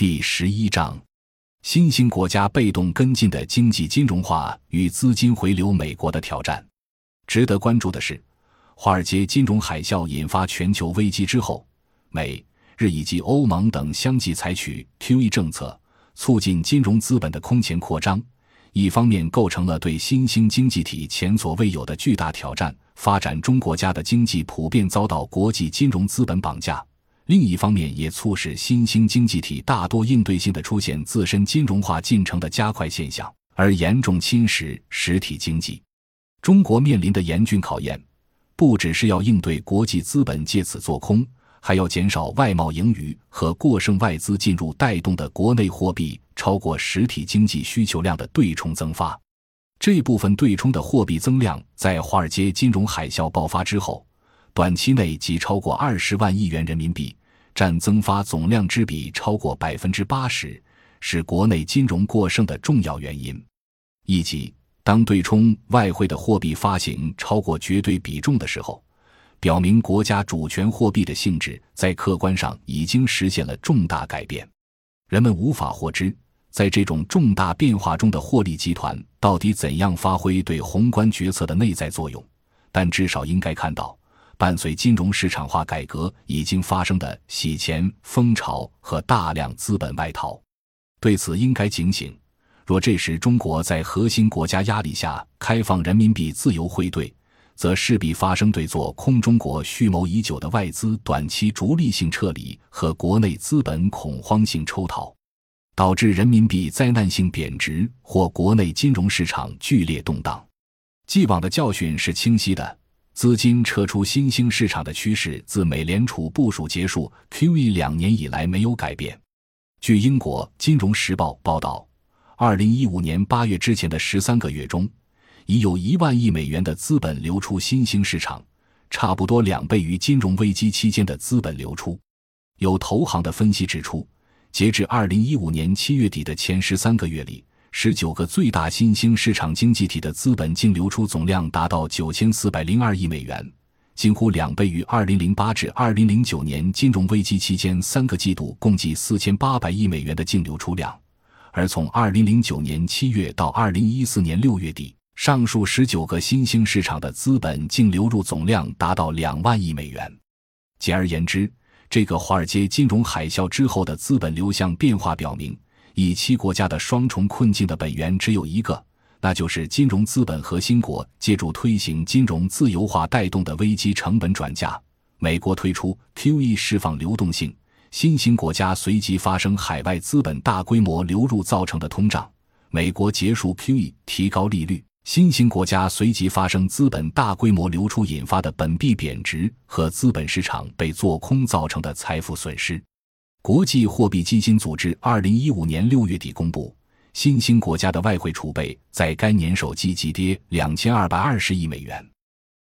第十一章：新兴国家被动跟进的经济金融化与资金回流美国的挑战。值得关注的是，华尔街金融海啸引发全球危机之后，美日以及欧盟等相继采取 QE 政策，促进金融资本的空前扩张。一方面构成了对新兴经济体前所未有的巨大挑战，发展中国家的经济普遍遭到国际金融资本绑架；另一方面，也促使新兴经济体大多应对性的出现自身金融化进程的加快现象，而严重侵蚀实体经济。中国面临的严峻考验，不只是要应对国际资本借此做空。还要减少外贸盈余和过剩外资进入带动的国内货币超过实体经济需求量的对冲增发。这部分对冲的货币增量在华尔街金融海啸爆发之后，短期内即超过二十万亿元人民币，占增发总量之比超过百分之八十，是国内金融过剩的重要原因。以及当对冲外汇的货币发行超过绝对比重的时候。表明国家主权货币的性质在客观上已经实现了重大改变，人们无法获知，在这种重大变化中的获利集团到底怎样发挥对宏观决策的内在作用。但至少应该看到，伴随金融市场化改革已经发生的洗钱风潮和大量资本外逃。对此应该警醒。若这时中国在核心国家压力下开放人民币自由汇兑，则势必发生对做空中国蓄谋已久的外资短期逐利性撤离和国内资本恐慌性抽逃，导致人民币灾难性贬值或国内金融市场剧烈动荡。既往的教训是清晰的，资金撤出新兴市场的趋势自美联储部署结束 QE 两年以来没有改变。据英国《金融时报》报道，二零一五年八月之前的十三个月中。已有一万亿美元的资本流出新兴市场，差不多两倍于金融危机期间的资本流出。有投行的分析指出，截至二零一五年七月底的前十三个月里，十九个最大新兴市场经济体的资本净流出总量达到九千四百零二亿美元，近乎两倍于二零零八至二零零九年金融危机期间三个季度共计四千八百亿美元的净流出量。而从二零零九年七月到二零一四年六月底。上述十九个新兴市场的资本净流入总量达到两万亿美元。简而言之，这个华尔街金融海啸之后的资本流向变化表明，以七国家的双重困境的本源只有一个，那就是金融资本核心国借助推行金融自由化带动的危机成本转嫁。美国推出 QE 释放流动性，新兴国家随即发生海外资本大规模流入造成的通胀。美国结束 QE，提高利率。新兴国家随即发生资本大规模流出引发的本币贬值和资本市场被做空造成的财富损失。国际货币基金组织二零一五年六月底公布，新兴国家的外汇储备在该年首季急跌两千二百二十亿美元，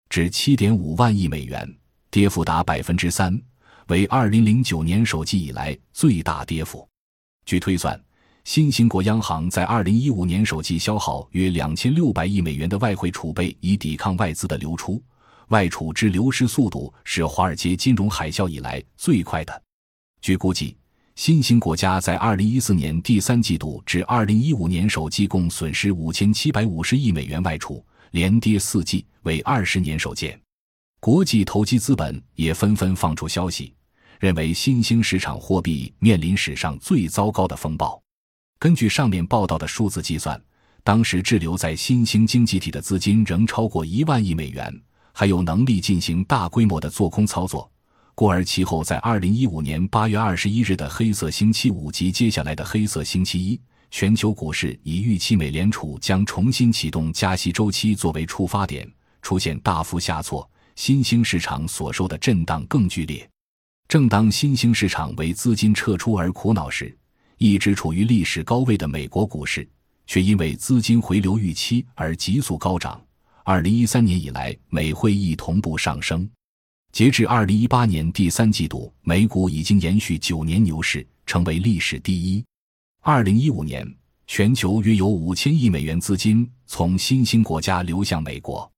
至七点五万亿美元，跌幅达百分之三，为二零零九年首季以来最大跌幅。据推算。新兴国央行在二零一五年首季消耗约两千六百亿美元的外汇储备，以抵抗外资的流出。外储之流失速度是华尔街金融海啸以来最快的。据估计，新兴国家在二零一四年第三季度至二零一五年首季共损失五千七百五十亿美元外储，连跌四季，为二十年首见。国际投机资本也纷纷放出消息，认为新兴市场货币面临史上最糟糕的风暴。根据上面报道的数字计算，当时滞留在新兴经济体的资金仍超过一万亿美元，还有能力进行大规模的做空操作。故而其后在二零一五年八月二十一日的黑色星期五及接下来的黑色星期一，全球股市以预期美联储将重新启动加息周期作为出发点，出现大幅下挫，新兴市场所受的震荡更剧烈。正当新兴市场为资金撤出而苦恼时，一直处于历史高位的美国股市，却因为资金回流预期而急速高涨。二零一三年以来，美汇亦同步上升。截至二零一八年第三季度，美股已经延续九年牛市，成为历史第一。二零一五年，全球约有五千亿美元资金从新兴国家流向美国。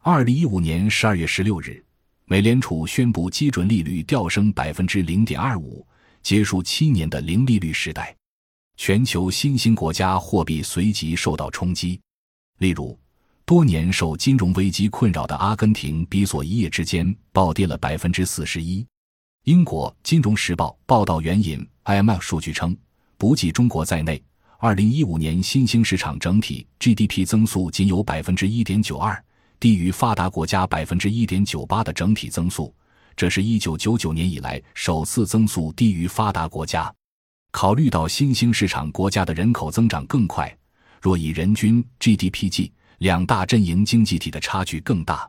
二零一五年十二月十六日，美联储宣布基准利率调升百分之零点二五。结束七年的零利率时代。全球新兴国家货币随即受到冲击，例如，多年受金融危机困扰的阿根廷比索一夜之间暴跌了百分之四十一。英国《金融时报》报道援引 IMF 数据称，不计中国在内，二零一五年新兴市场整体 GDP 增速仅有百分之一点九二，低于发达国家百分之一点九八的整体增速，这是一九九九年以来首次增速低于发达国家。考虑到新兴市场国家的人口增长更快，若以人均 GDP 计，两大阵营经济体的差距更大。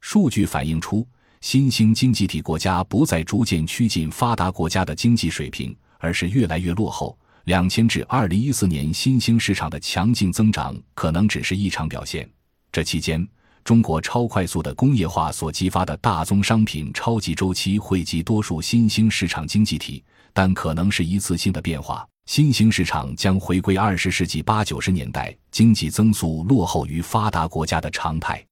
数据反映出，新兴经济体国家不再逐渐趋近发达国家的经济水平，而是越来越落后。两千至二零一四年新兴市场的强劲增长可能只是异常表现。这期间，中国超快速的工业化所激发的大宗商品超级周期惠及多数新兴市场经济体。但可能是一次性的变化，新兴市场将回归二十世纪八九十年代经济增速落后于发达国家的常态。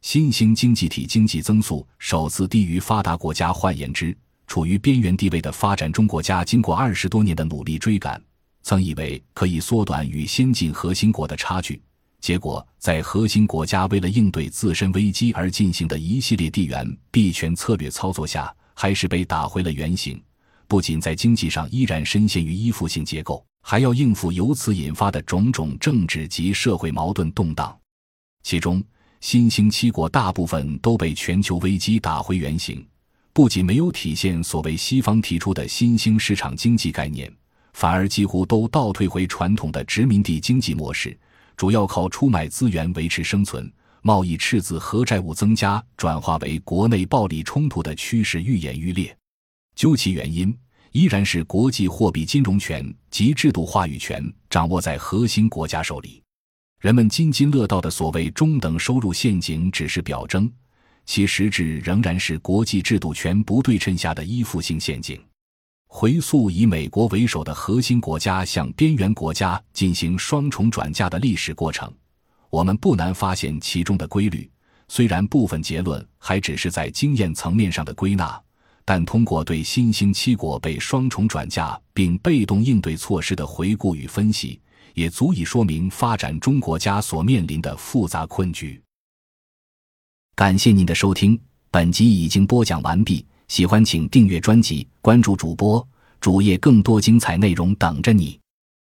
新兴经济体经济增速首次低于发达国家，换言之，处于边缘地位的发展中国家，经过二十多年的努力追赶，曾以为可以缩短与先进核心国的差距，结果在核心国家为了应对自身危机而进行的一系列地缘币权策略操作下，还是被打回了原形。不仅在经济上依然深陷于依附性结构，还要应付由此引发的种种政治及社会矛盾动荡。其中，新兴七国大部分都被全球危机打回原形，不仅没有体现所谓西方提出的新兴市场经济概念，反而几乎都倒退回传统的殖民地经济模式，主要靠出卖资源维持生存，贸易赤字和债务增加转化为国内暴力冲突的趋势愈演愈烈。究其原因，依然是国际货币金融权及制度话语权掌握在核心国家手里。人们津津乐道的所谓中等收入陷阱只是表征，其实质仍然是国际制度权不对称下的依附性陷阱。回溯以美国为首的核心国家向边缘国家进行双重转嫁的历史过程，我们不难发现其中的规律。虽然部分结论还只是在经验层面上的归纳。但通过对新兴七国被双重转嫁并被动应对措施的回顾与分析，也足以说明发展中国家所面临的复杂困局。感谢您的收听，本集已经播讲完毕。喜欢请订阅专辑，关注主播主页，更多精彩内容等着你。